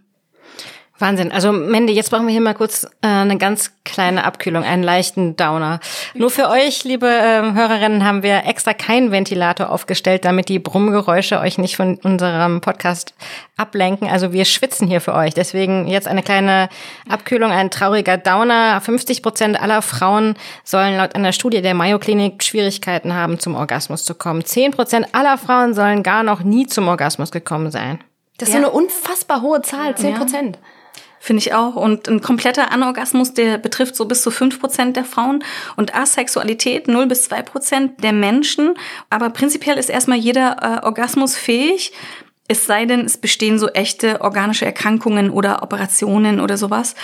Wahnsinn. Also Mandy, jetzt brauchen wir hier mal kurz äh, eine ganz kleine Abkühlung, einen leichten Downer. Nur für euch, liebe äh, Hörerinnen, haben wir extra keinen Ventilator aufgestellt, damit die Brummgeräusche euch nicht von unserem Podcast ablenken. Also wir schwitzen hier für euch. Deswegen jetzt eine kleine Abkühlung, ein trauriger Downer. 50 Prozent aller Frauen sollen laut einer Studie der Mayo Klinik Schwierigkeiten haben, zum Orgasmus zu kommen. 10 Prozent aller Frauen sollen gar noch nie zum Orgasmus gekommen sein. Das ist ja. so eine unfassbar hohe Zahl, 10 Prozent. Ja. Finde ich auch. Und ein kompletter Anorgasmus, der betrifft so bis zu fünf Prozent der Frauen und Asexualität 0 bis zwei Prozent der Menschen. Aber prinzipiell ist erstmal jeder äh, Orgasmus fähig. Es sei denn, es bestehen so echte organische Erkrankungen oder Operationen oder sowas.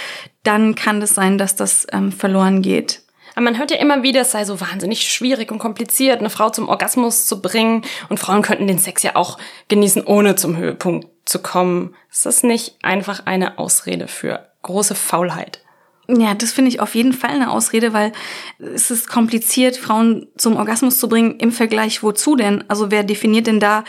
Dann kann es das sein, dass das ähm, verloren geht. Aber man hört ja immer wieder, es sei so wahnsinnig schwierig und kompliziert, eine Frau zum Orgasmus zu bringen. Und Frauen könnten den Sex ja auch genießen, ohne zum Höhepunkt zu kommen. Ist das nicht einfach eine Ausrede für große Faulheit? Ja, das finde ich auf jeden Fall eine Ausrede, weil es ist kompliziert, Frauen zum Orgasmus zu bringen im Vergleich wozu denn? Also wer definiert denn da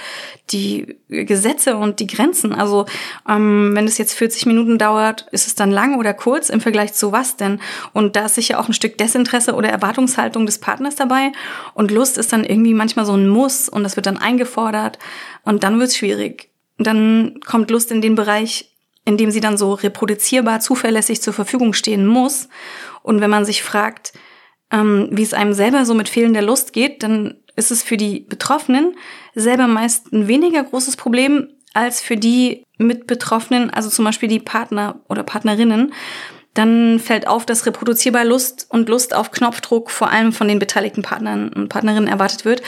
die Gesetze und die Grenzen? Also ähm, wenn es jetzt 40 Minuten dauert, ist es dann lang oder kurz im Vergleich zu was denn? Und da ist sicher auch ein Stück Desinteresse oder Erwartungshaltung des Partners dabei. Und Lust ist dann irgendwie manchmal so ein Muss und das wird dann eingefordert und dann wird es schwierig. Dann kommt Lust in den Bereich, in dem sie dann so reproduzierbar, zuverlässig zur Verfügung stehen muss. Und wenn man sich fragt, ähm, wie es einem selber so mit fehlender Lust geht, dann ist es für die Betroffenen selber meist ein weniger großes Problem als für die mit Betroffenen, also zum Beispiel die Partner oder Partnerinnen. Dann fällt auf, dass reproduzierbar Lust und Lust auf Knopfdruck vor allem von den beteiligten Partnern und Partnerinnen erwartet wird.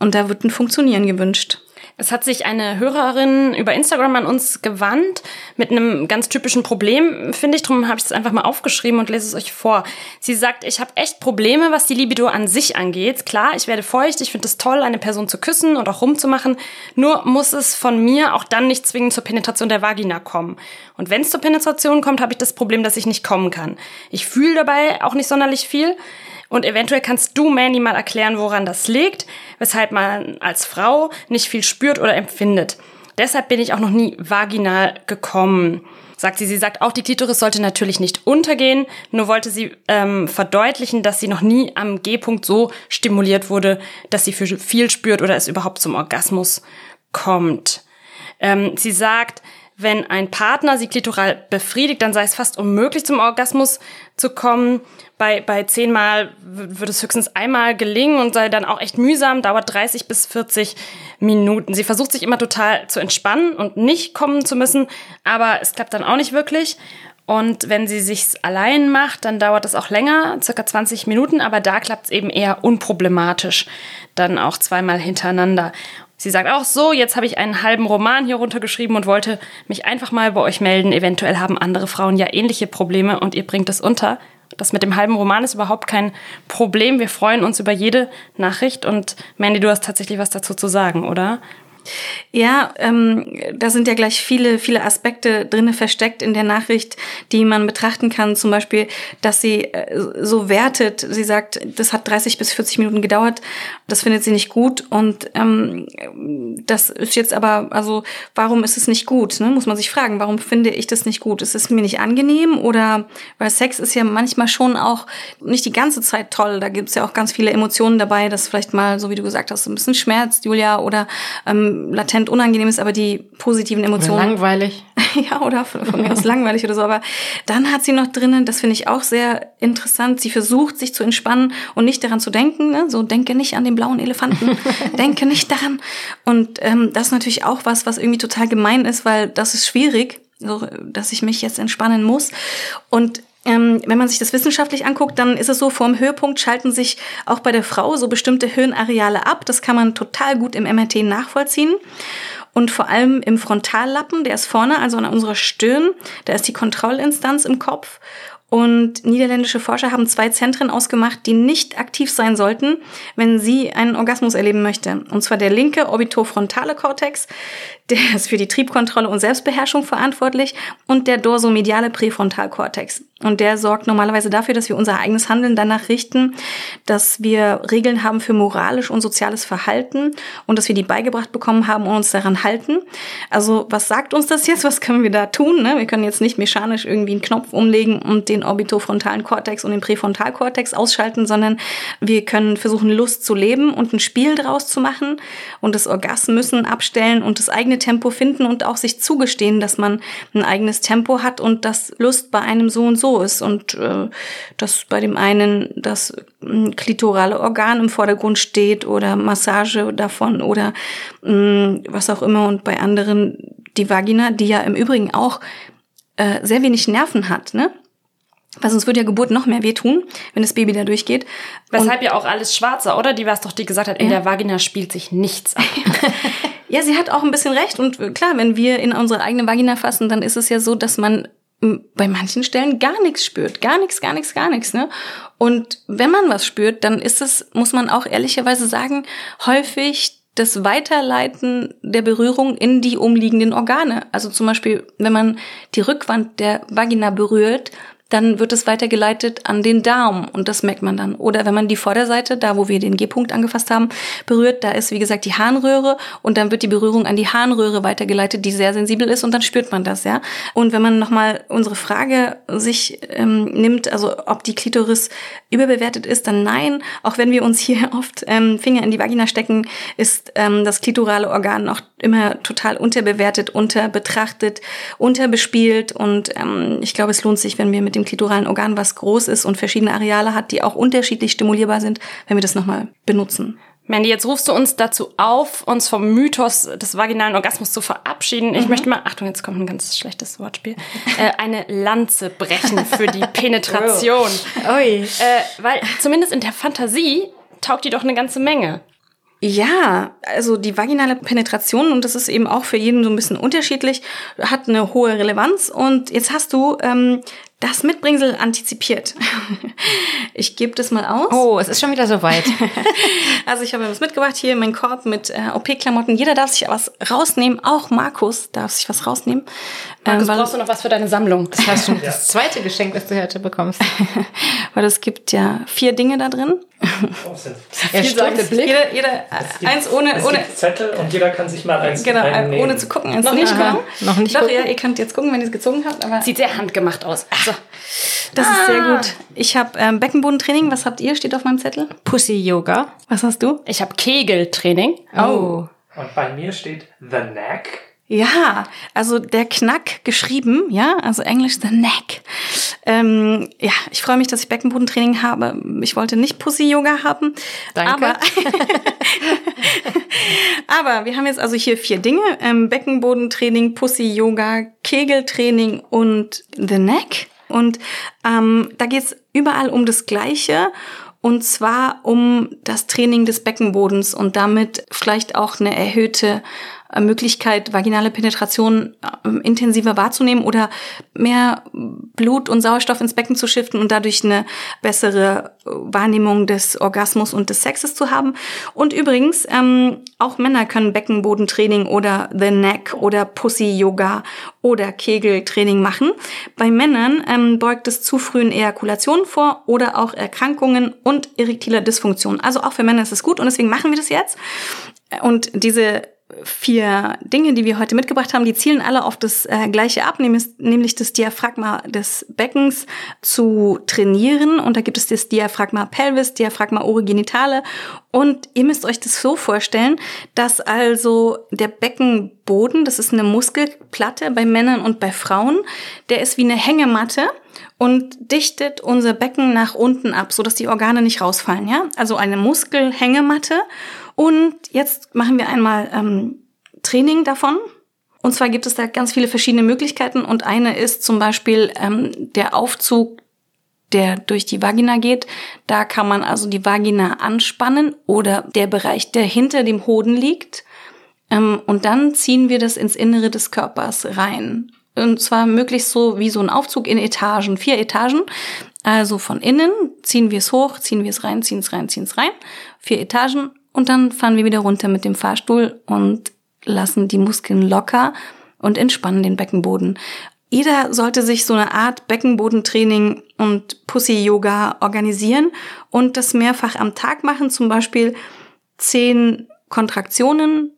Und da wird ein Funktionieren gewünscht. Es hat sich eine Hörerin über Instagram an uns gewandt mit einem ganz typischen Problem, finde ich. Darum habe ich es einfach mal aufgeschrieben und lese es euch vor. Sie sagt, ich habe echt Probleme, was die Libido an sich angeht. Klar, ich werde feucht, ich finde es toll, eine Person zu küssen und auch rumzumachen. Nur muss es von mir auch dann nicht zwingend zur Penetration der Vagina kommen. Und wenn es zur Penetration kommt, habe ich das Problem, dass ich nicht kommen kann. Ich fühle dabei auch nicht sonderlich viel. Und eventuell kannst du, Mandy, mal erklären, woran das liegt, weshalb man als Frau nicht viel spürt oder empfindet. Deshalb bin ich auch noch nie vaginal gekommen, sagt sie. Sie sagt auch, die Klitoris sollte natürlich nicht untergehen, nur wollte sie ähm, verdeutlichen, dass sie noch nie am G-Punkt so stimuliert wurde, dass sie viel spürt oder es überhaupt zum Orgasmus kommt. Ähm, sie sagt, wenn ein Partner sie klitoral befriedigt, dann sei es fast unmöglich, zum Orgasmus zu kommen. Bei, bei zehnmal würde es höchstens einmal gelingen und sei dann auch echt mühsam, dauert 30 bis 40 Minuten. Sie versucht sich immer total zu entspannen und nicht kommen zu müssen, aber es klappt dann auch nicht wirklich. Und wenn sie sich's allein macht, dann dauert das auch länger, circa 20 Minuten, aber da klappt es eben eher unproblematisch, dann auch zweimal hintereinander. Sie sagt auch so, jetzt habe ich einen halben Roman hier runtergeschrieben und wollte mich einfach mal bei euch melden. Eventuell haben andere Frauen ja ähnliche Probleme und ihr bringt es unter. Das mit dem halben Roman ist überhaupt kein Problem. Wir freuen uns über jede Nachricht und Mandy, du hast tatsächlich was dazu zu sagen, oder? Ja, ähm, da sind ja gleich viele, viele Aspekte drinne versteckt in der Nachricht, die man betrachten kann. Zum Beispiel, dass sie äh, so wertet. Sie sagt, das hat 30 bis 40 Minuten gedauert. Das findet sie nicht gut. Und ähm, das ist jetzt aber, also warum ist es nicht gut? Ne? Muss man sich fragen, warum finde ich das nicht gut? Ist es mir nicht angenehm? Oder weil Sex ist ja manchmal schon auch nicht die ganze Zeit toll. Da gibt es ja auch ganz viele Emotionen dabei, dass vielleicht mal, so wie du gesagt hast, ein bisschen schmerzt, Julia, oder ähm, latent unangenehm ist, aber die positiven Emotionen. Oder langweilig. ja, oder von, von mir aus langweilig oder so. Aber dann hat sie noch drinnen, das finde ich auch sehr interessant, sie versucht, sich zu entspannen und nicht daran zu denken. Ne? So, denke nicht an den blauen Elefanten, denke nicht daran. Und ähm, das ist natürlich auch was, was irgendwie total gemein ist, weil das ist schwierig, so, dass ich mich jetzt entspannen muss. Und ähm, wenn man sich das wissenschaftlich anguckt, dann ist es so, vorm Höhepunkt schalten sich auch bei der Frau so bestimmte Hirnareale ab. Das kann man total gut im MRT nachvollziehen. Und vor allem im Frontallappen, der ist vorne, also an unserer Stirn, da ist die Kontrollinstanz im Kopf. Und niederländische Forscher haben zwei Zentren ausgemacht, die nicht aktiv sein sollten, wenn sie einen Orgasmus erleben möchte. Und zwar der linke orbitofrontale Kortex, der ist für die Triebkontrolle und Selbstbeherrschung verantwortlich, und der dorsomediale Präfrontalkortex. Und der sorgt normalerweise dafür, dass wir unser eigenes Handeln danach richten, dass wir Regeln haben für moralisch und soziales Verhalten und dass wir die beigebracht bekommen haben und uns daran halten. Also was sagt uns das jetzt? Was können wir da tun? Ne? Wir können jetzt nicht mechanisch irgendwie einen Knopf umlegen und den orbitofrontalen Kortex und den Präfrontalkortex ausschalten, sondern wir können versuchen, Lust zu leben und ein Spiel draus zu machen und das Orgasmus abstellen und das eigene Tempo finden und auch sich zugestehen, dass man ein eigenes Tempo hat und dass Lust bei einem so und so ist und äh, dass bei dem einen das äh, klitorale Organ im Vordergrund steht oder Massage davon oder mh, was auch immer und bei anderen die Vagina, die ja im Übrigen auch äh, sehr wenig Nerven hat, ne? Weil sonst würde ja Geburt noch mehr wehtun, wenn das Baby da durchgeht. Weshalb und ja auch alles schwarzer, oder? Die war es doch, die gesagt hat, in ja. der Vagina spielt sich nichts ab. ja, sie hat auch ein bisschen recht. Und klar, wenn wir in unsere eigene Vagina fassen, dann ist es ja so, dass man bei manchen Stellen gar nichts spürt. Gar nichts, gar nichts, gar nichts. Ne? Und wenn man was spürt, dann ist es, muss man auch ehrlicherweise sagen, häufig das Weiterleiten der Berührung in die umliegenden Organe. Also zum Beispiel, wenn man die Rückwand der Vagina berührt, dann wird es weitergeleitet an den Darm und das merkt man dann. Oder wenn man die Vorderseite, da wo wir den G-Punkt angefasst haben, berührt, da ist wie gesagt die Harnröhre und dann wird die Berührung an die Harnröhre weitergeleitet, die sehr sensibel ist und dann spürt man das, ja. Und wenn man nochmal unsere Frage sich ähm, nimmt, also ob die Klitoris überbewertet ist, dann nein. Auch wenn wir uns hier oft ähm, Finger in die Vagina stecken, ist ähm, das klitorale Organ noch immer total unterbewertet, unterbetrachtet, unterbespielt und ähm, ich glaube, es lohnt sich, wenn wir mit dem klitoralen Organ, was groß ist und verschiedene Areale hat, die auch unterschiedlich stimulierbar sind, wenn wir das nochmal benutzen. Mandy, jetzt rufst du uns dazu auf, uns vom Mythos des vaginalen Orgasmus zu verabschieden. Ich mhm. möchte mal, Achtung, jetzt kommt ein ganz schlechtes Wortspiel, äh, eine Lanze brechen für die Penetration. Ui. Äh, weil zumindest in der Fantasie taugt die doch eine ganze Menge. Ja, also die vaginale Penetration, und das ist eben auch für jeden so ein bisschen unterschiedlich, hat eine hohe Relevanz. Und jetzt hast du ähm, das Mitbringsel antizipiert. Ich gebe das mal aus. Oh, es ist schon wieder soweit. also ich habe was mitgebracht hier, mein Korb mit äh, OP-Klamotten. Jeder darf sich was rausnehmen, auch Markus darf sich was rausnehmen. Markus, ähm, brauchst du noch was für deine Sammlung? Das heißt schon ja. das zweite Geschenk, das du heute bekommst. weil es gibt ja vier Dinge da drin. Oh, sind Blick. Jeder, jeder gibt, eins ohne, ohne Zettel und jeder kann sich mal eins Genau, einnehmen. ohne zu gucken. Noch nicht gucken. Noch nicht Doch, gucken. ja, ihr könnt jetzt gucken, wenn ihr es gezogen habt. Aber Sieht sehr handgemacht aus. Also, das ah. ist sehr ah. gut. Ich habe ähm, Beckenbodentraining. Was habt ihr? Steht auf meinem Zettel. Pussy Yoga. Was hast du? Ich habe Kegeltraining. Oh. Und bei mir steht The Neck. Ja, also der Knack geschrieben, ja, also Englisch the neck. Ähm, ja, ich freue mich, dass ich Beckenbodentraining habe. Ich wollte nicht Pussy-Yoga haben. Danke. Aber, aber wir haben jetzt also hier vier Dinge. Ähm, Beckenbodentraining, Pussy-Yoga, Kegeltraining und the neck. Und ähm, da geht's überall um das Gleiche. Und zwar um das Training des Beckenbodens und damit vielleicht auch eine erhöhte Möglichkeit, vaginale Penetration äh, intensiver wahrzunehmen oder mehr Blut und Sauerstoff ins Becken zu shiften und dadurch eine bessere äh, Wahrnehmung des Orgasmus und des Sexes zu haben. Und übrigens, ähm, auch Männer können Beckenbodentraining oder The Neck oder Pussy Yoga oder Kegeltraining machen. Bei Männern ähm, beugt es zu frühen Ejakulationen vor oder auch Erkrankungen und erektiler Dysfunktion. Also auch für Männer ist es gut und deswegen machen wir das jetzt. Und diese vier Dinge, die wir heute mitgebracht haben, die zielen alle auf das äh, gleiche ab, nämlich, das Diaphragma des Beckens zu trainieren. Und da gibt es das Diaphragma pelvis, Diaphragma orogenitale. Und ihr müsst euch das so vorstellen, dass also der Beckenboden, das ist eine Muskelplatte bei Männern und bei Frauen, der ist wie eine Hängematte und dichtet unser Becken nach unten ab, so dass die Organe nicht rausfallen, ja? Also eine Muskelhängematte. Und jetzt machen wir einmal ähm, Training davon. Und zwar gibt es da ganz viele verschiedene Möglichkeiten. Und eine ist zum Beispiel ähm, der Aufzug, der durch die Vagina geht. Da kann man also die Vagina anspannen oder der Bereich, der hinter dem Hoden liegt. Ähm, und dann ziehen wir das ins Innere des Körpers rein. Und zwar möglichst so wie so ein Aufzug in Etagen, vier Etagen. Also von innen ziehen wir es hoch, ziehen wir es rein, ziehen es rein, ziehen es rein. Vier Etagen und dann fahren wir wieder runter mit dem Fahrstuhl und lassen die Muskeln locker und entspannen den Beckenboden. Jeder sollte sich so eine Art Beckenbodentraining und Pussy-Yoga organisieren und das mehrfach am Tag machen, zum Beispiel zehn Kontraktionen.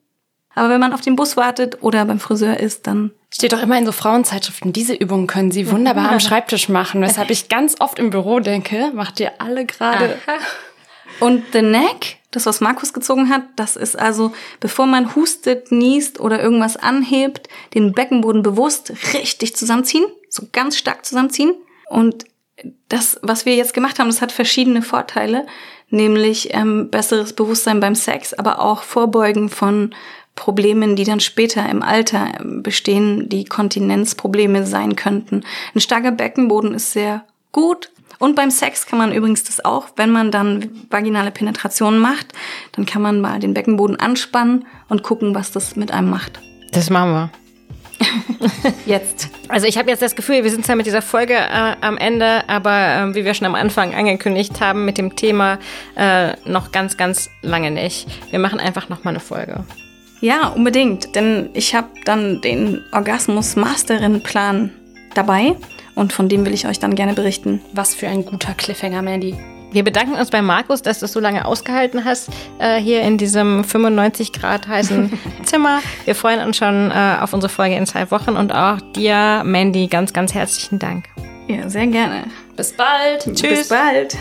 Aber wenn man auf den Bus wartet oder beim Friseur ist, dann Steht doch immer in so Frauenzeitschriften, diese Übungen können Sie wunderbar am Schreibtisch machen, weshalb ich ganz oft im Büro denke, macht ihr alle gerade. Und the neck, das was Markus gezogen hat, das ist also, bevor man hustet, niest oder irgendwas anhebt, den Beckenboden bewusst richtig zusammenziehen, so ganz stark zusammenziehen. Und das, was wir jetzt gemacht haben, das hat verschiedene Vorteile, nämlich ähm, besseres Bewusstsein beim Sex, aber auch Vorbeugen von Problemen, die dann später im Alter bestehen, die Kontinenzprobleme sein könnten. Ein starker Beckenboden ist sehr gut. Und beim Sex kann man übrigens das auch, wenn man dann vaginale Penetration macht, dann kann man mal den Beckenboden anspannen und gucken, was das mit einem macht. Das machen wir. jetzt. Also ich habe jetzt das Gefühl, wir sind zwar mit dieser Folge äh, am Ende, aber äh, wie wir schon am Anfang angekündigt haben, mit dem Thema äh, noch ganz, ganz lange nicht. Wir machen einfach noch mal eine Folge. Ja, unbedingt, denn ich habe dann den Orgasmus-Masterin-Plan dabei und von dem will ich euch dann gerne berichten. Was für ein guter Cliffhanger, Mandy. Wir bedanken uns bei Markus, dass du es so lange ausgehalten hast, äh, hier in diesem 95 Grad heißen Zimmer. Wir freuen uns schon äh, auf unsere Folge in zwei Wochen und auch dir, Mandy, ganz, ganz herzlichen Dank. Ja, sehr gerne. Bis bald. Tschüss. Bis bald.